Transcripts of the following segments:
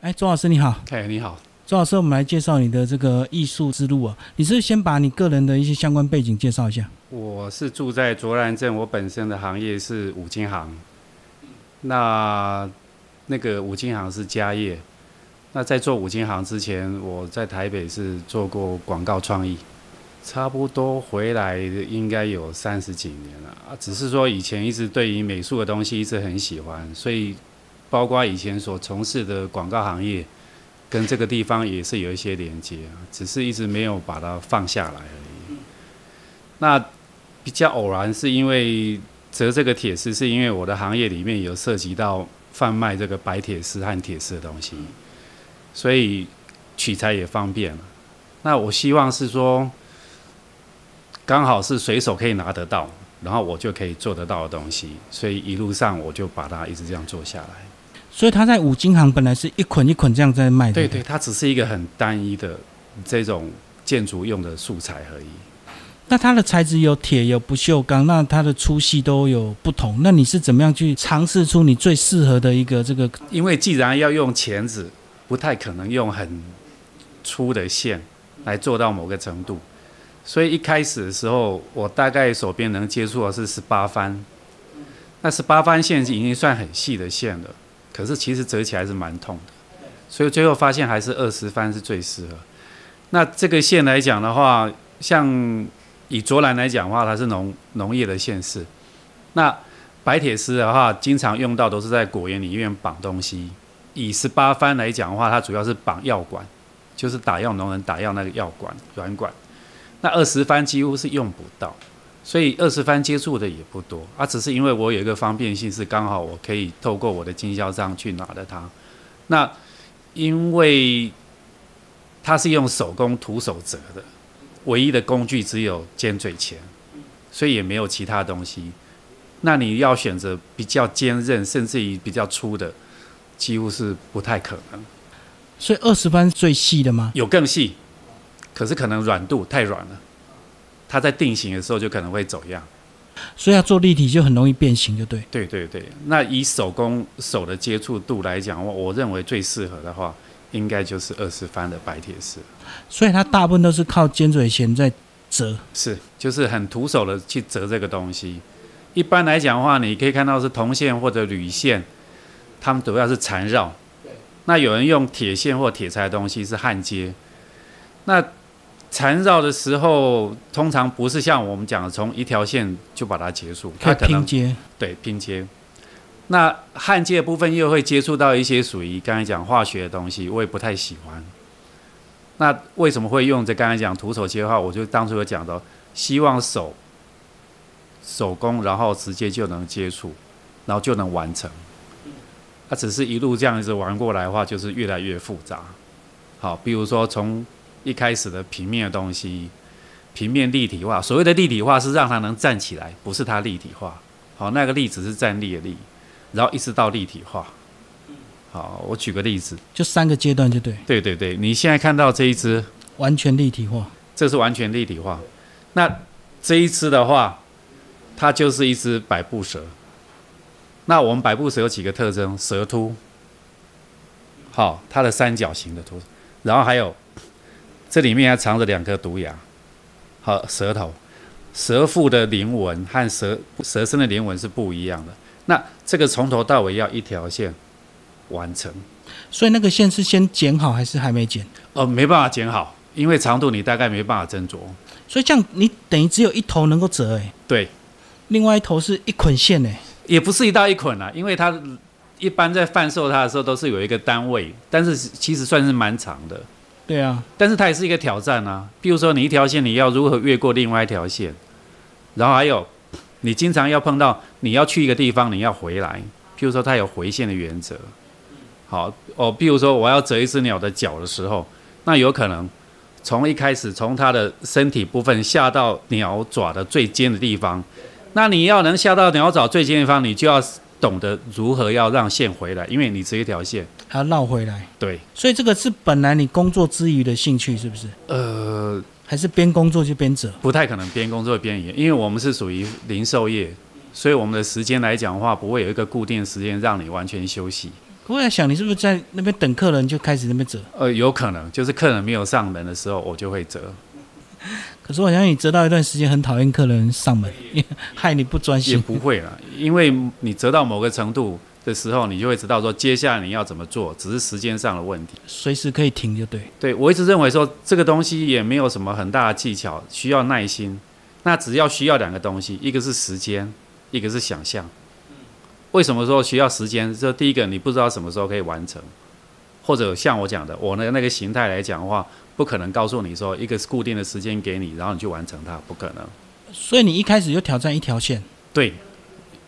哎，周老师你好，哎，你好，周老师，我们来介绍你的这个艺术之路啊。你是先把你个人的一些相关背景介绍一下。我是住在卓兰镇，我本身的行业是五金行。那那个五金行是家业。那在做五金行之前，我在台北是做过广告创意，差不多回来应该有三十几年了啊。只是说以前一直对于美术的东西一直很喜欢，所以。包括以前所从事的广告行业，跟这个地方也是有一些连接啊，只是一直没有把它放下来而已。那比较偶然是因为折这个铁丝，是因为我的行业里面有涉及到贩卖这个白铁丝和铁丝的东西，所以取材也方便了。那我希望是说，刚好是随手可以拿得到，然后我就可以做得到的东西，所以一路上我就把它一直这样做下来。所以他在五金行本来是一捆一捆这样在卖的。对对，它只是一个很单一的这种建筑用的素材而已。那它的材质有铁有不锈钢，那它的粗细都有不同。那你是怎么样去尝试出你最适合的一个这个？因为既然要用钳子，不太可能用很粗的线来做到某个程度，所以一开始的时候，我大概手边能接触的是十八番。那十八番线已经算很细的线了。可是其实折起来是蛮痛的，所以最后发现还是二十番是最适合。那这个线来讲的话，像以卓兰来讲的话，它是农农业的线式。那白铁丝的话，经常用到都是在果园里面绑东西。以十八番来讲的话，它主要是绑药管，就是打药农人打药那个药管软管。那二十番几乎是用不到。所以二十番接触的也不多，啊，只是因为我有一个方便性，是刚好我可以透过我的经销商去拿的它。那因为它是用手工徒手折的，唯一的工具只有尖嘴钳，所以也没有其他东西。那你要选择比较坚韧，甚至于比较粗的，几乎是不太可能。所以二十番最细的吗？有更细，可是可能软度太软了。它在定型的时候就可能会走样，所以要做立体就很容易变形，就对。对对对，那以手工手的接触度来讲，我我认为最适合的话，应该就是二十番的白铁丝。所以它大部分都是靠尖嘴钳在折，是，就是很徒手的去折这个东西。一般来讲的话，你可以看到是铜线或者铝线，它们主要是缠绕。那有人用铁线或铁材的东西是焊接。那 缠绕的时候，通常不是像我们讲的从一条线就把它结束，它拼接。对，拼接。那焊接的部分又会接触到一些属于刚才讲化学的东西，我也不太喜欢。那为什么会用这刚才讲徒手切的话，我就当初有讲到，希望手手工，然后直接就能接触，然后就能完成。它只是一路这样子玩过来的话，就是越来越复杂。好，比如说从一开始的平面的东西，平面立体化。所谓的立体化是让它能站起来，不是它立体化。好，那个立只是站立的立，然后一直到立体化。好，我举个例子，就三个阶段就对。对对对，你现在看到这一只完全立体化，这是完全立体化。那这一只的话，它就是一只百步蛇。那我们百步蛇有几个特征？蛇突，好，它的三角形的突。然后还有，这里面还藏着两颗毒牙，好舌头，舌腹的鳞纹和舌舌身的鳞纹是不一样的。那这个从头到尾要一条线完成，所以那个线是先剪好还是还没剪？哦，没办法剪好，因为长度你大概没办法斟酌。所以这样你等于只有一头能够折哎。对，另外一头是一捆线哎。也不是一大一捆啊，因为它。一般在贩售它的时候都是有一个单位，但是其实算是蛮长的。对啊，但是它也是一个挑战啊。比如说你一条线你要如何越过另外一条线，然后还有你经常要碰到你要去一个地方你要回来，譬如说它有回线的原则。好哦，譬如说我要折一只鸟的脚的时候，那有可能从一开始从它的身体部分下到鸟爪的最尖的地方，那你要能下到鸟爪最尖的地方，你就要。懂得如何要让线回来，因为你这一条线还要绕回来。对，所以这个是本来你工作之余的兴趣，是不是？呃，还是边工作就边折？不太可能边工作边演，因为我们是属于零售业，所以我们的时间来讲的话，不会有一个固定时间让你完全休息。我在想，你是不是在那边等客人就开始那边折？呃，有可能就是客人没有上门的时候，我就会折。可是我相信你折到一段时间很讨厌客人上门，害你不专心也心。不会了，因为你折到某个程度的时候，你就会知道说接下来你要怎么做，只是时间上的问题。随时可以停就对。对我一直认为说这个东西也没有什么很大的技巧，需要耐心。那只要需要两个东西，一个是时间，一个是想象。为什么说需要时间？这第一个你不知道什么时候可以完成，或者像我讲的，我的那个形态来讲的话，不可能告诉你说一个固定的时间给你，然后你去完成它，不可能。所以你一开始就挑战一条线，对，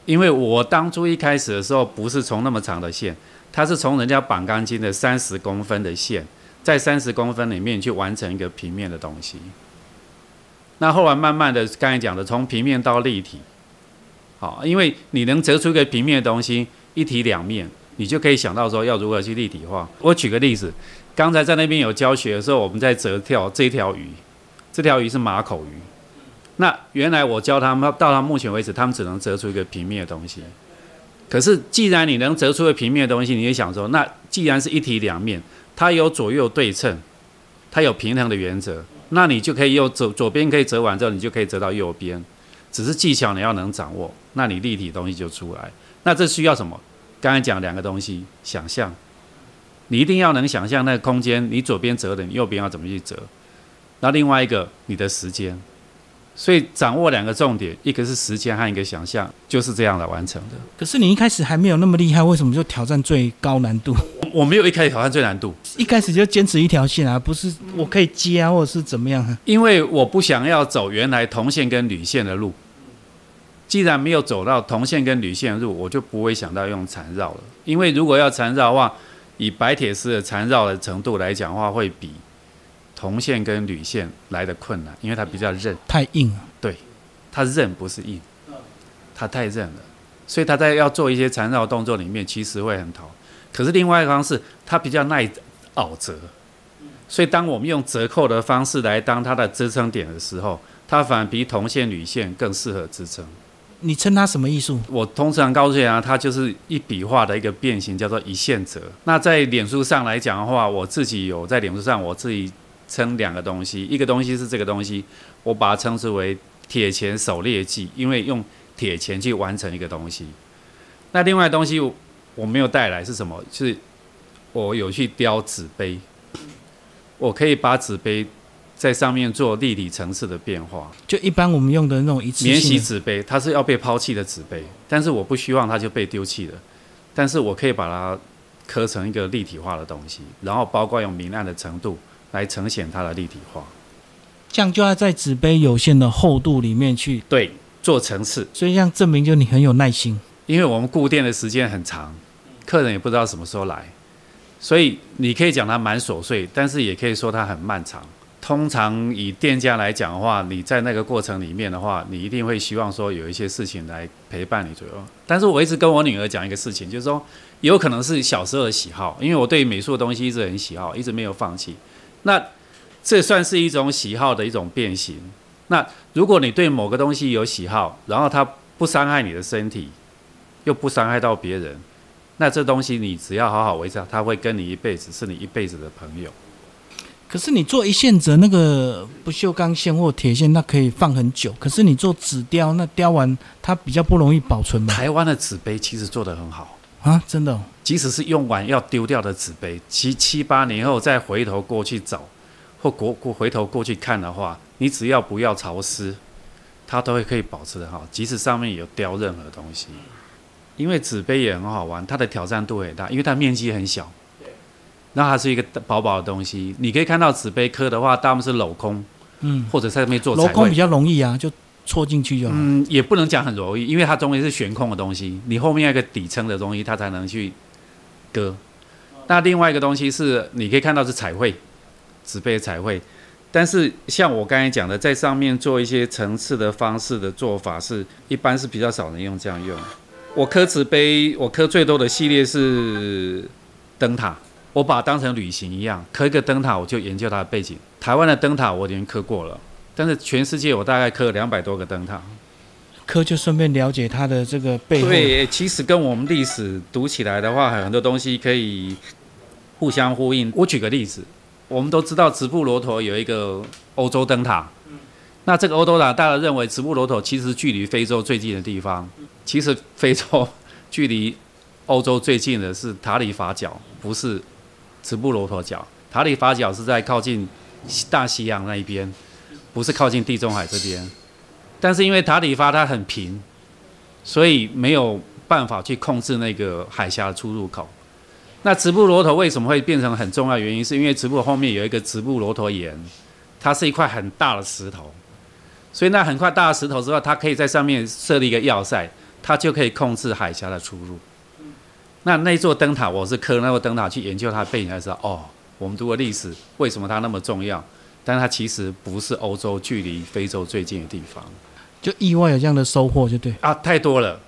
因为我当初一开始的时候不是从那么长的线，它是从人家绑钢筋的三十公分的线，在三十公分里面去完成一个平面的东西。那后来慢慢的，刚才讲的从平面到立体，好，因为你能折出一个平面的东西，一体两面，你就可以想到说要如何去立体化。我举个例子，刚才在那边有教学的时候，我们在折跳这条鱼，这条鱼是马口鱼。那原来我教他们到到目前为止，他们只能折出一个平面的东西。可是既然你能折出一个平面的东西，你也想说，那既然是一体两面，它有左右对称，它有平衡的原则，那你就可以用左左边可以折完之后，你就可以折到右边。只是技巧你要能掌握，那你立体东西就出来。那这需要什么？刚才讲两个东西，想象，你一定要能想象那个空间，你左边折的，你右边要怎么去折。那另外一个，你的时间。所以掌握两个重点，一个是时间和一个想象，就是这样来完成的。可是你一开始还没有那么厉害，为什么就挑战最高难度？我没有一开始挑战最难度，一开始就坚持一条线啊，不是我可以接啊，或者是怎么样啊？因为我不想要走原来铜线跟铝线的路。既然没有走到铜线跟铝线路，我就不会想到用缠绕了。因为如果要缠绕的话，以白铁丝的缠绕的程度来讲的话，会比铜线跟铝线来的困难，因为它比较韧。太硬了。对它韧不是硬，它太韧了，所以它在要做一些缠绕动作里面，其实会很疼。可是另外一个方式，它比较耐拗折，所以当我们用折扣的方式来当它的支撑点的时候，它反而比铜线、铝线更适合支撑。你称它什么艺术？我通常告诉大家，它就是一笔画的一个变形，叫做一线折。那在脸书上来讲的话，我自己有在脸书上我自己称两个东西，一个东西是这个东西，我把它称之为。铁钳狩猎技，因为用铁钳去完成一个东西。那另外东西我没有带来是什么？就是我有去雕纸杯，我可以把纸杯在上面做立体层次的变化。就一般我们用的那种一次免洗性纸杯，它是要被抛弃的纸杯，但是我不希望它就被丢弃了，但是我可以把它刻成一个立体化的东西，然后包括用明暗的程度来呈现它的立体化。这样就要在纸杯有限的厚度里面去，对，做层次。所以这样证明就你很有耐心。因为我们固定的时间很长，客人也不知道什么时候来，所以你可以讲它蛮琐碎，但是也可以说它很漫长。通常以店家来讲的话，你在那个过程里面的话，你一定会希望说有一些事情来陪伴你左右。但是我一直跟我女儿讲一个事情，就是说有可能是小时候的喜好，因为我对美术的东西一直很喜好，一直没有放弃。那这算是一种喜好的一种变形。那如果你对某个东西有喜好，然后它不伤害你的身体，又不伤害到别人，那这东西你只要好好维持，它会跟你一辈子，是你一辈子的朋友。可是你做一线折那个不锈钢线或铁线，那可以放很久。可是你做纸雕，那雕完它比较不容易保存吧？台湾的纸杯其实做得很好，啊，真的、哦，即使是用完要丢掉的纸杯，其七八年后再回头过去找，或过过回头过去看的话，你只要不要潮湿，它都会可以保持得好，即使上面有雕任何东西。因为纸杯也很好玩，它的挑战度很大，因为它面积很小，那它是一个薄薄的东西。你可以看到纸杯刻的话，大部分是镂空，嗯，或者在上面做。镂空比较容易啊，就戳进去就好。嗯，也不能讲很容易，因为它中间是悬空的东西，你后面要一个底撑的东西，它才能去割。那另外一个东西是，你可以看到是彩绘，纸杯彩绘。但是像我刚才讲的，在上面做一些层次的方式的做法是，一般是比较少人用这样用。我刻纸杯，我刻最多的系列是灯塔，我把它当成旅行一样，刻一个灯塔，我就研究它的背景。台湾的灯塔我已经刻过了，但是全世界我大概刻了两百多个灯塔。刻就顺便了解它的这个背后。对，其实跟我们历史读起来的话，很多东西可以互相呼应。我举个例子，我们都知道直布罗陀有一个欧洲灯塔，那这个欧洲塔大家认为直布罗陀其实距离非洲最近的地方，其实非洲 距离欧洲最近的是塔里法角，不是直布罗陀角。塔里法角是在靠近大西洋那一边，不是靠近地中海这边。但是因为塔里法它很平，所以没有办法去控制那个海峡的出入口。那直布罗陀为什么会变成很重要？原因是因为直布后面有一个直布罗陀岩，它是一块很大的石头，所以那很块大的石头之后，它可以在上面设立一个要塞，它就可以控制海峡的出入。那那座灯塔，我是刻那座灯塔去研究它的背景才知道，哦，我们读过历史为什么它那么重要？但它其实不是欧洲距离非洲最近的地方。就意外有这样的收获，就对啊，太多了。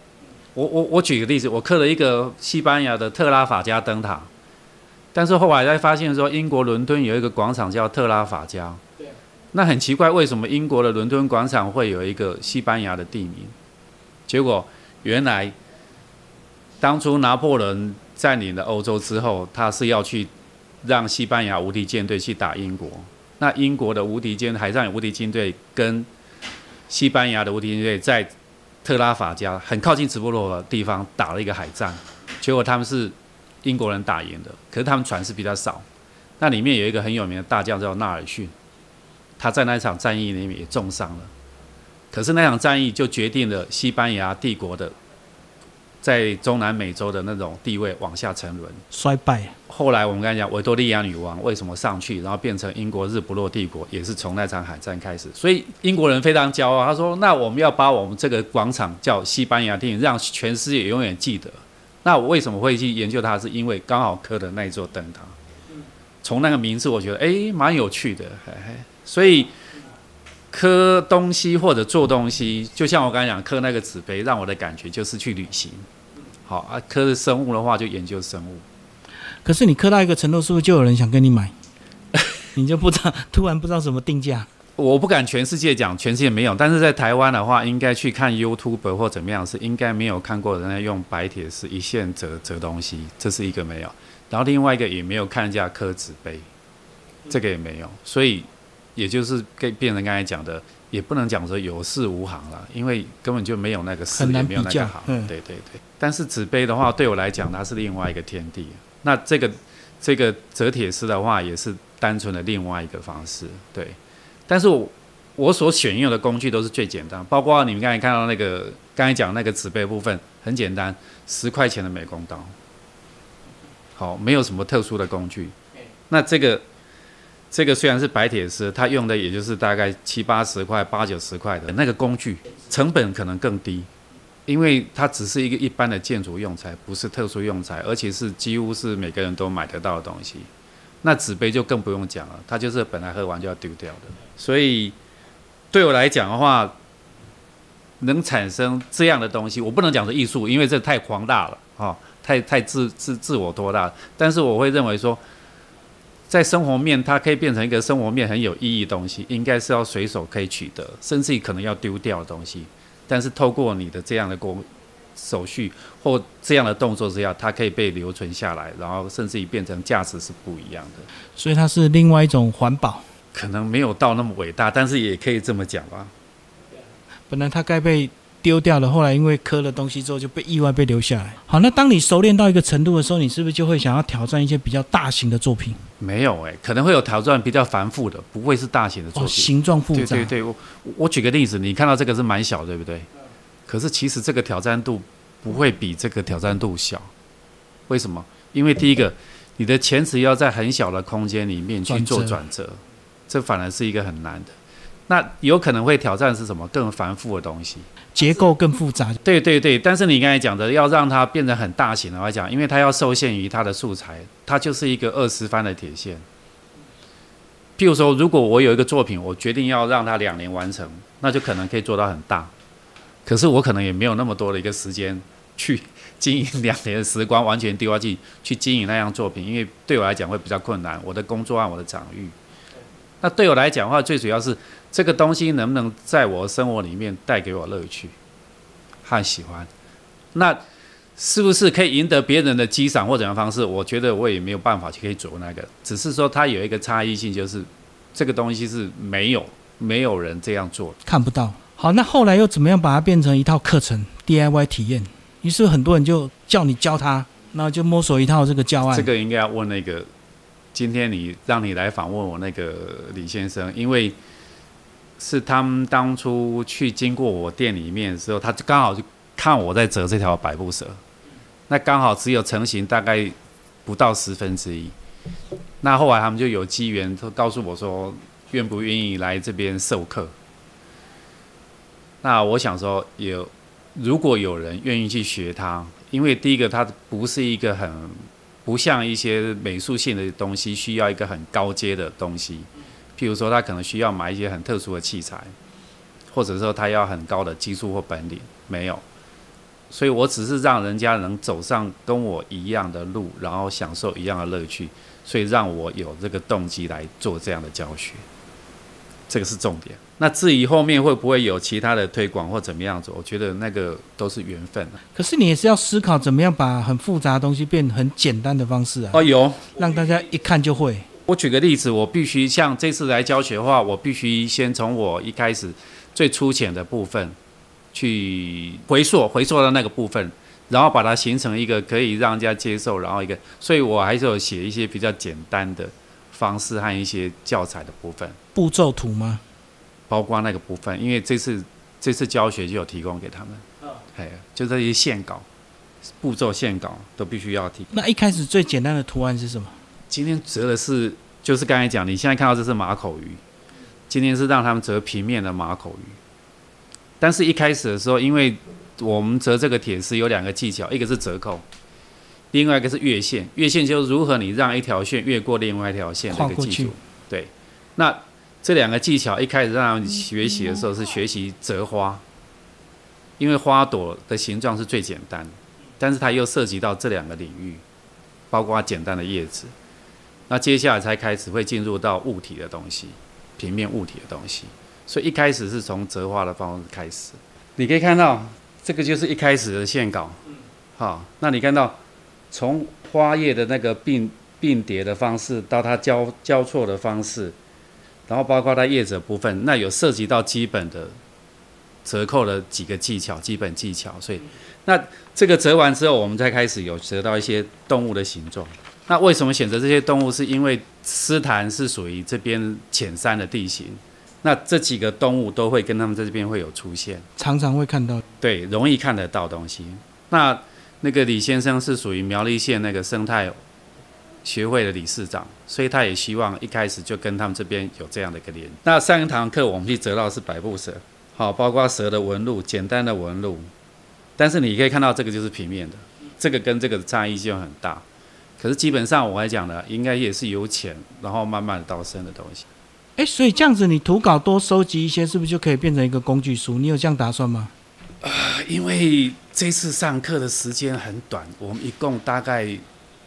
我我我举个例子，我刻了一个西班牙的特拉法加灯塔，但是后来才发现说，英国伦敦有一个广场叫特拉法加。那很奇怪，为什么英国的伦敦广场会有一个西班牙的地名？结果原来当初拿破仑占领了欧洲之后，他是要去让西班牙无敌舰队去打英国。那英国的无敌舰海上无敌舰队跟西班牙的无敌舰队在特拉法加很靠近直布罗的地方打了一个海战，结果他们是英国人打赢的，可是他们船是比较少。那里面有一个很有名的大将叫纳尔逊，他在那场战役里面也重伤了。可是那场战役就决定了西班牙帝国的。在中南美洲的那种地位往下沉沦、衰败。后来我们刚才讲维多利亚女王为什么上去，然后变成英国日不落帝国，也是从那场海战开始。所以英国人非常骄傲，他说：“那我们要把我们这个广场叫西班牙厅，让全世界永远记得。”那我为什么会去研究它？是因为刚好刻的那座灯塔。从那个名字，我觉得哎，蛮有趣的。所以刻东西或者做东西，就像我刚才讲刻那个纸杯，让我的感觉就是去旅行。好啊，刻生物的话就研究生物。可是你刻到一个程度，是不是就有人想跟你买？你就不知道，突然不知道怎么定价。我不敢全世界讲，全世界没有。但是在台湾的话，应该去看 YouTube 或怎么样，是应该没有看过人家用白铁丝一线折折东西，这是一个没有。然后另外一个也没有看人家刻纸杯，这个也没有。所以也就是跟变成刚才讲的。也不能讲说有事无行了，因为根本就没有那个事，也没有那个行。对对对。但是纸杯的话，对我来讲，它是另外一个天地。那这个这个折铁丝的话，也是单纯的另外一个方式。对。但是我我所选用的工具都是最简单，包括你们刚才看到那个刚才讲那个纸杯部分，很简单，十块钱的美工刀。好，没有什么特殊的工具。那这个。这个虽然是白铁丝，它用的也就是大概七八十块、八九十块的那个工具，成本可能更低，因为它只是一个一般的建筑用材，不是特殊用材，而且是几乎是每个人都买得到的东西。那纸杯就更不用讲了，它就是本来喝完就要丢掉的。所以对我来讲的话，能产生这样的东西，我不能讲是艺术，因为这太狂大了啊，太太自自自我多大。但是我会认为说。在生活面，它可以变成一个生活面很有意义的东西，应该是要随手可以取得，甚至于可能要丢掉的东西。但是透过你的这样的工手续或这样的动作之下，它可以被留存下来，然后甚至于变成价值是不一样的。所以它是另外一种环保，可能没有到那么伟大，但是也可以这么讲吧。本来它该被。丢掉了，后来因为磕了东西之后就被意外被留下来。好，那当你熟练到一个程度的时候，你是不是就会想要挑战一些比较大型的作品？没有哎，可能会有挑战比较繁复的，不会是大型的作品。形状复杂。对对对，我我举个例子，你看到这个是蛮小，对不对？可是其实这个挑战度不会比这个挑战度小。为什么？因为第一个，你的钳子要在很小的空间里面去做转折，这反而是一个很难的。那有可能会挑战是什么？更繁复的东西。结构更复杂，对对对，但是你刚才讲的要让它变成很大型的来讲，因为它要受限于它的素材，它就是一个二十番的铁线。譬如说，如果我有一个作品，我决定要让它两年完成，那就可能可以做到很大。可是我可能也没有那么多的一个时间去经营两年的时光，完全丢下去去经营那样作品，因为对我来讲会比较困难。我的工作按我的场域，那对我来讲的话，最主要是。这个东西能不能在我生活里面带给我乐趣？和喜欢。那是不是可以赢得别人的欣赏或怎样方式？我觉得我也没有办法去可以做那个，只是说它有一个差异性，就是这个东西是没有没有人这样做。看不到。好，那后来又怎么样把它变成一套课程 DIY 体验？于是很多人就叫你教他，然后就摸索一套这个教案。这个应该要问那个今天你让你来访问我那个李先生，因为是他们当初去经过我店里面的时候，他就刚好就看我在折这条百步蛇，那刚好只有成型大概不到十分之一。那后来他们就有机缘，都告诉我说愿不愿意来这边授课。那我想说，有如果有人愿意去学它，因为第一个它不是一个很不像一些美术性的东西，需要一个很高阶的东西。譬如说，他可能需要买一些很特殊的器材，或者说他要很高的技术或本领，没有。所以我只是让人家能走上跟我一样的路，然后享受一样的乐趣，所以让我有这个动机来做这样的教学。这个是重点。那至于后面会不会有其他的推广或怎么样子，我觉得那个都是缘分。可是你也是要思考怎么样把很复杂的东西变很简单的方式啊。哦，有让大家一看就会。我举个例子，我必须像这次来教学的话，我必须先从我一开始最粗浅的部分去回溯，回溯到那个部分，然后把它形成一个可以让人家接受，然后一个，所以我还是有写一些比较简单的方式和一些教材的部分。步骤图吗？包括那个部分，因为这次这次教学就有提供给他们，哎，就这些线稿、步骤线稿都必须要提。那一开始最简单的图案是什么？今天折的是，就是刚才讲，你现在看到这是马口鱼，今天是让他们折平面的马口鱼。但是一开始的时候，因为我们折这个铁丝有两个技巧，一个是折扣，另外一个是越线。越线就是如何你让一条线越过另外一条线的一个技术。对，那。这两个技巧一开始让他们学习的时候是学习折花，因为花朵的形状是最简单，但是它又涉及到这两个领域，包括简单的叶子。那接下来才开始会进入到物体的东西，平面物体的东西。所以一开始是从折花的方式开始。你可以看到这个就是一开始的线稿，好，那你看到从花叶的那个并并叠的方式到它交交错的方式。然后包括它叶子部分，那有涉及到基本的折扣的几个技巧，基本技巧。所以，那这个折完之后，我们再开始有折到一些动物的形状。那为什么选择这些动物？是因为斯坦是属于这边浅山的地形，那这几个动物都会跟他们在这边会有出现，常常会看到。对，容易看得到东西。那那个李先生是属于苗栗县那个生态。学会的理事长，所以他也希望一开始就跟他们这边有这样的一个连。那上一堂课我们去折到是百步蛇，好，包括蛇的纹路，简单的纹路。但是你可以看到这个就是平面的，这个跟这个的差异就很大。可是基本上我来讲呢，应该也是由浅然后慢慢到深的东西。哎，所以这样子你图稿多收集一些，是不是就可以变成一个工具书？你有这样打算吗？呃，因为这次上课的时间很短，我们一共大概。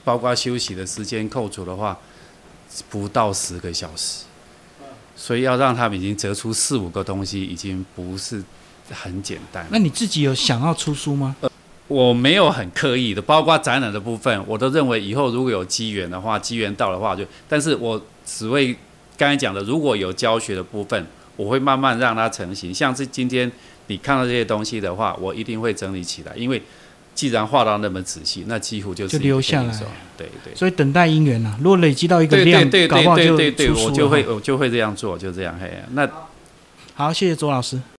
包括休息的时间扣除的话，不到十个小时，所以要让他们已经折出四五个东西，已经不是很简单。那你自己有想要出书吗？我没有很刻意的，包括展览的部分，我都认为以后如果有机缘的话，机缘到的话就，但是我只会刚才讲的，如果有教学的部分，我会慢慢让它成型。像是今天你看到这些东西的话，我一定会整理起来，因为。既然画到那么仔细，那几乎就是就留下来，对对。所以等待姻缘呐，如果累积到一个量，搞不好就对，我就会我就会这样做，就这样嘿。那好，谢谢左老师。